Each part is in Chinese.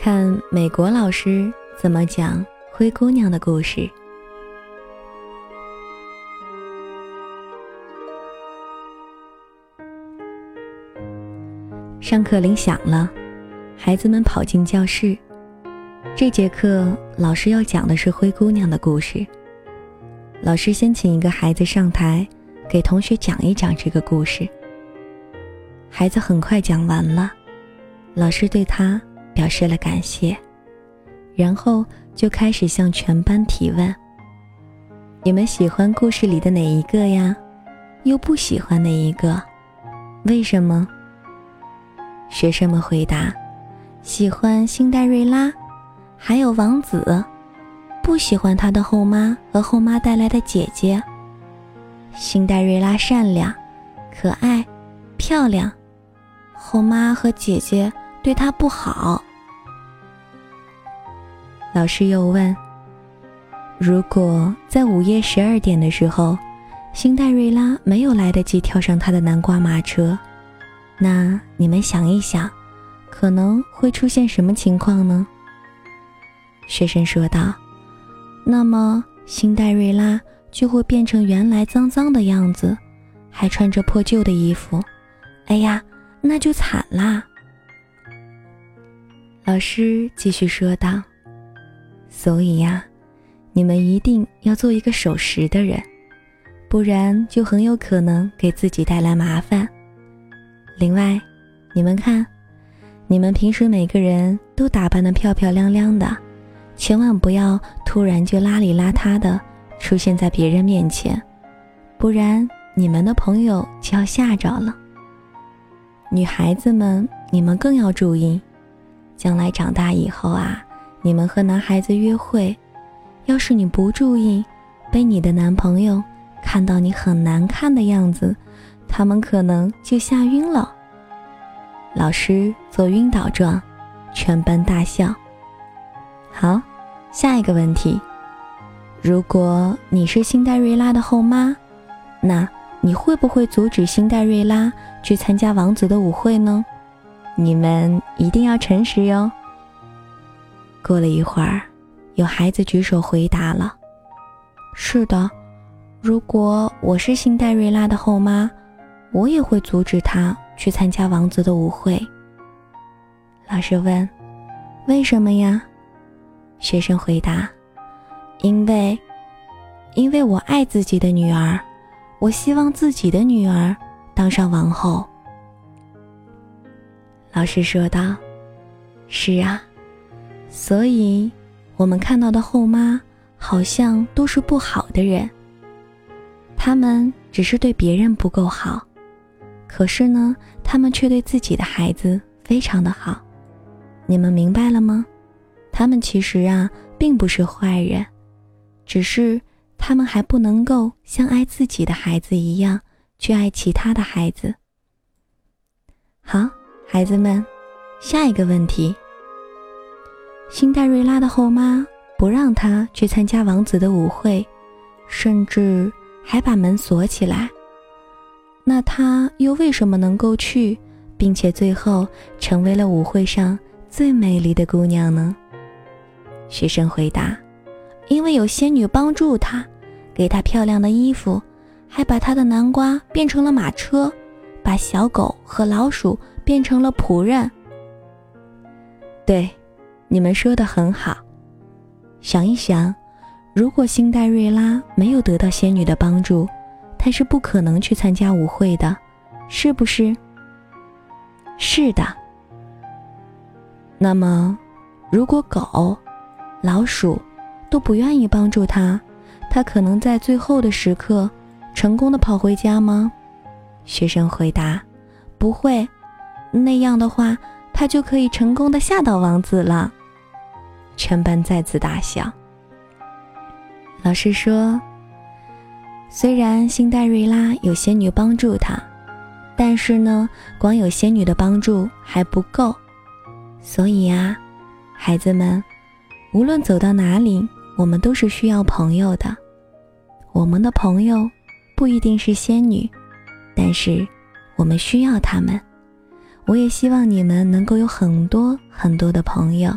看美国老师怎么讲灰姑娘的故事。上课铃响了，孩子们跑进教室。这节课老师要讲的是灰姑娘的故事。老师先请一个孩子上台，给同学讲一讲这个故事。孩子很快讲完了，老师对他表示了感谢，然后就开始向全班提问：“你们喜欢故事里的哪一个呀？又不喜欢哪一个？为什么？”学生们回答：“喜欢辛黛瑞拉，还有王子，不喜欢他的后妈和后妈带来的姐姐。辛黛瑞拉善良、可爱、漂亮。”后妈和姐姐对她不好。老师又问：“如果在午夜十二点的时候，辛黛瑞拉没有来得及跳上她的南瓜马车，那你们想一想，可能会出现什么情况呢？”学生说道：“那么辛黛瑞拉就会变成原来脏脏的样子，还穿着破旧的衣服。哎呀！”那就惨啦。老师继续说道：“所以呀，你们一定要做一个守时的人，不然就很有可能给自己带来麻烦。另外，你们看，你们平时每个人都打扮得漂漂亮亮的，千万不要突然就邋里邋遢的出现在别人面前，不然你们的朋友就要吓着了。”女孩子们，你们更要注意，将来长大以后啊，你们和男孩子约会，要是你不注意，被你的男朋友看到你很难看的样子，他们可能就吓晕了。老师做晕倒状，全班大笑。好，下一个问题，如果你是辛黛瑞拉的后妈，那？你会不会阻止辛黛瑞拉去参加王子的舞会呢？你们一定要诚实哟。过了一会儿，有孩子举手回答了：“是的，如果我是辛黛瑞拉的后妈，我也会阻止她去参加王子的舞会。”老师问：“为什么呀？”学生回答：“因为，因为我爱自己的女儿。”我希望自己的女儿当上王后。老师说道：“是啊，所以我们看到的后妈好像都是不好的人。他们只是对别人不够好，可是呢，他们却对自己的孩子非常的好。你们明白了吗？他们其实啊，并不是坏人，只是……”他们还不能够像爱自己的孩子一样去爱其他的孩子。好，孩子们，下一个问题：辛黛瑞拉的后妈不让她去参加王子的舞会，甚至还把门锁起来。那她又为什么能够去，并且最后成为了舞会上最美丽的姑娘呢？学生回答。因为有仙女帮助她，给她漂亮的衣服，还把她的南瓜变成了马车，把小狗和老鼠变成了仆人。对，你们说的很好。想一想，如果辛黛瑞拉没有得到仙女的帮助，她是不可能去参加舞会的，是不是？是的。那么，如果狗、老鼠……都不愿意帮助他，他可能在最后的时刻成功的跑回家吗？学生回答：“不会，那样的话，他就可以成功的吓到王子了。”全班再次大笑。老师说：“虽然辛黛瑞拉有仙女帮助她，但是呢，光有仙女的帮助还不够，所以啊，孩子们，无论走到哪里。”我们都是需要朋友的，我们的朋友不一定是仙女，但是我们需要他们。我也希望你们能够有很多很多的朋友。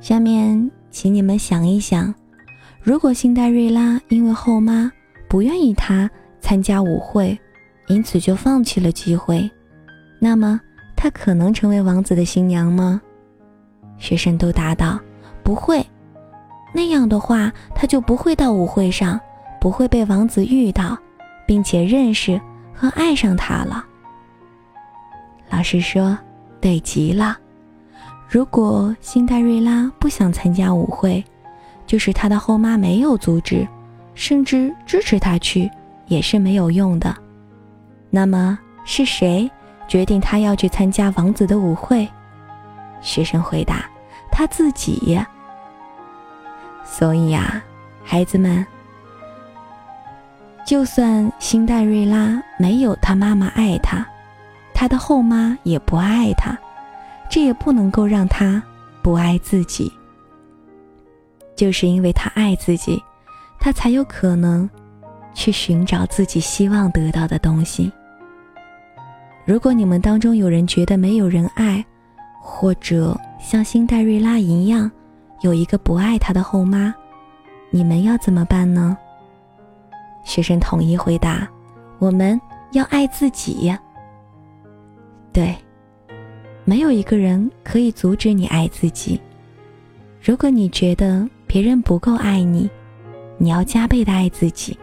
下面，请你们想一想，如果辛黛瑞拉因为后妈不愿意她参加舞会，因此就放弃了机会，那么她可能成为王子的新娘吗？学生都答道：“不会。”那样的话，她就不会到舞会上，不会被王子遇到，并且认识和爱上他了。老师说：“对极了。”如果辛黛瑞拉不想参加舞会，就是她的后妈没有阻止，甚至支持她去，也是没有用的。那么是谁决定她要去参加王子的舞会？学生回答：“她自己。”所以呀，孩子们，就算辛黛瑞拉没有她妈妈爱她，她的后妈也不爱她。这也不能够让他不爱自己，就是因为他爱自己，他才有可能去寻找自己希望得到的东西。如果你们当中有人觉得没有人爱，或者像辛黛瑞拉一样有一个不爱他的后妈，你们要怎么办呢？学生统一回答：“我们要爱自己。”对。没有一个人可以阻止你爱自己。如果你觉得别人不够爱你，你要加倍的爱自己。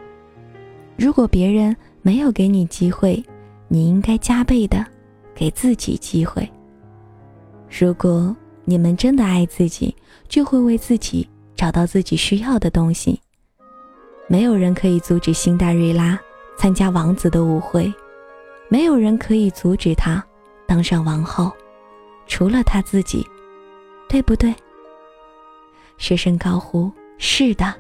如果别人没有给你机会，你应该加倍的给自己机会。如果你们真的爱自己，就会为自己找到自己需要的东西。没有人可以阻止辛黛瑞拉参加王子的舞会，没有人可以阻止她当上王后。除了他自己，对不对？学生高呼：“是的。”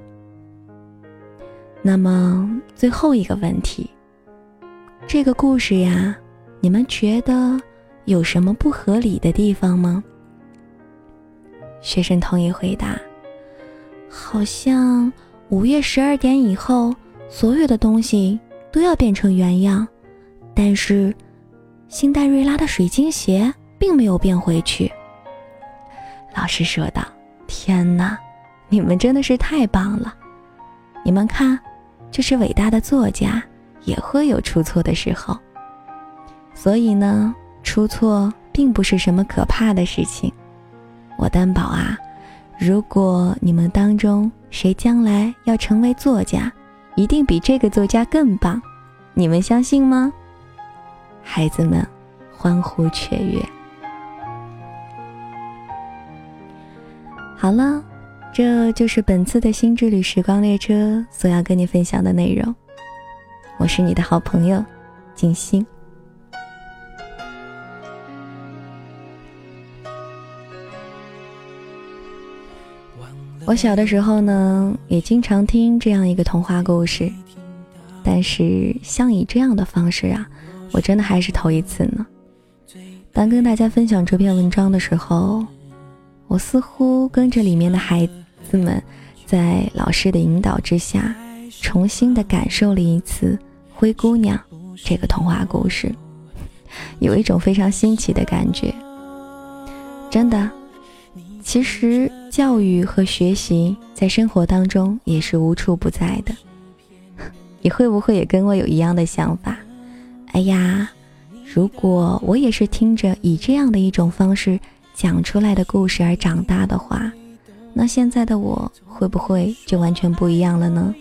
那么最后一个问题，这个故事呀，你们觉得有什么不合理的地方吗？学生同意回答：“好像午夜十二点以后，所有的东西都要变成原样，但是辛黛瑞拉的水晶鞋。”并没有变回去。老师说道：“天哪，你们真的是太棒了！你们看，就是伟大的作家也会有出错的时候。所以呢，出错并不是什么可怕的事情。我担保啊，如果你们当中谁将来要成为作家，一定比这个作家更棒。你们相信吗？”孩子们欢呼雀跃。好了，这就是本次的新之旅时光列车所要跟你分享的内容。我是你的好朋友，锦心。我小的时候呢，也经常听这样一个童话故事，但是像以这样的方式啊，我真的还是头一次呢。当跟大家分享这篇文章的时候。我似乎跟着里面的孩子们，在老师的引导之下，重新的感受了一次《灰姑娘》这个童话故事，有一种非常新奇的感觉。真的，其实教育和学习在生活当中也是无处不在的。你会不会也跟我有一样的想法？哎呀，如果我也是听着以这样的一种方式。讲出来的故事而长大的话，那现在的我会不会就完全不一样了呢？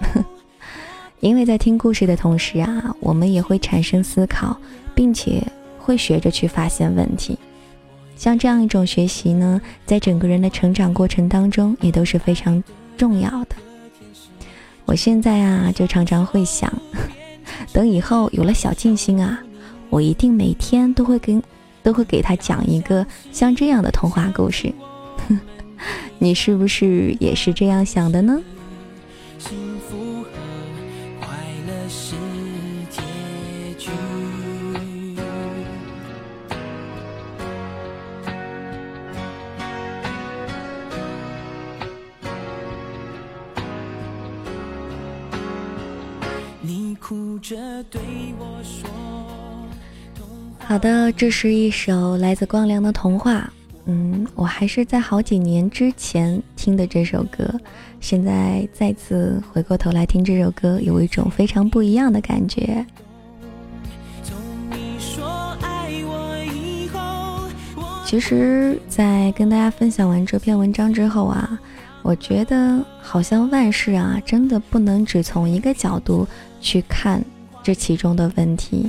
因为在听故事的同时啊，我们也会产生思考，并且会学着去发现问题。像这样一种学习呢，在整个人的成长过程当中也都是非常重要的。我现在啊，就常常会想，等以后有了小静心啊，我一定每天都会跟。都会给他讲一个像这样的童话故事，你是不是也是这样想的呢？你哭着对我说。好的，这是一首来自光良的童话。嗯，我还是在好几年之前听的这首歌，现在再次回过头来听这首歌，有一种非常不一样的感觉。其实，在跟大家分享完这篇文章之后啊，我觉得好像万事啊，真的不能只从一个角度去看这其中的问题。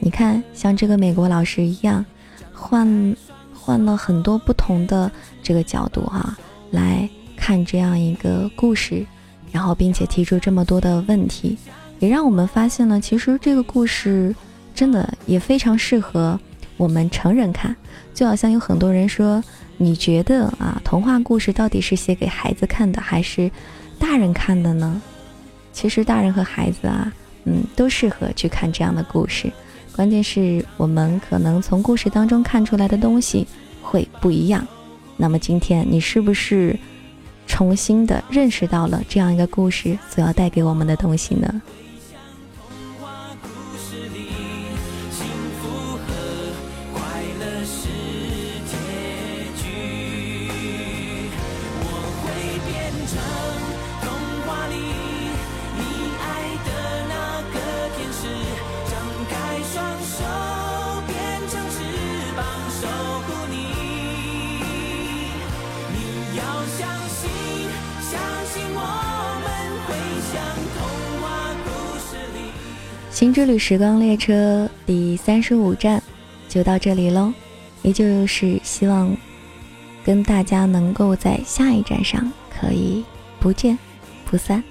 你看，像这个美国老师一样，换换了很多不同的这个角度哈，来看这样一个故事，然后并且提出这么多的问题，也让我们发现了，其实这个故事真的也非常适合。我们成人看，就好像有很多人说，你觉得啊，童话故事到底是写给孩子看的，还是大人看的呢？其实大人和孩子啊，嗯，都适合去看这样的故事。关键是我们可能从故事当中看出来的东西会不一样。那么今天你是不是重新的认识到了这样一个故事所要带给我们的东西呢？新之旅时光列车第三十五站就到这里喽，也就是希望跟大家能够在下一站上可以不见不散。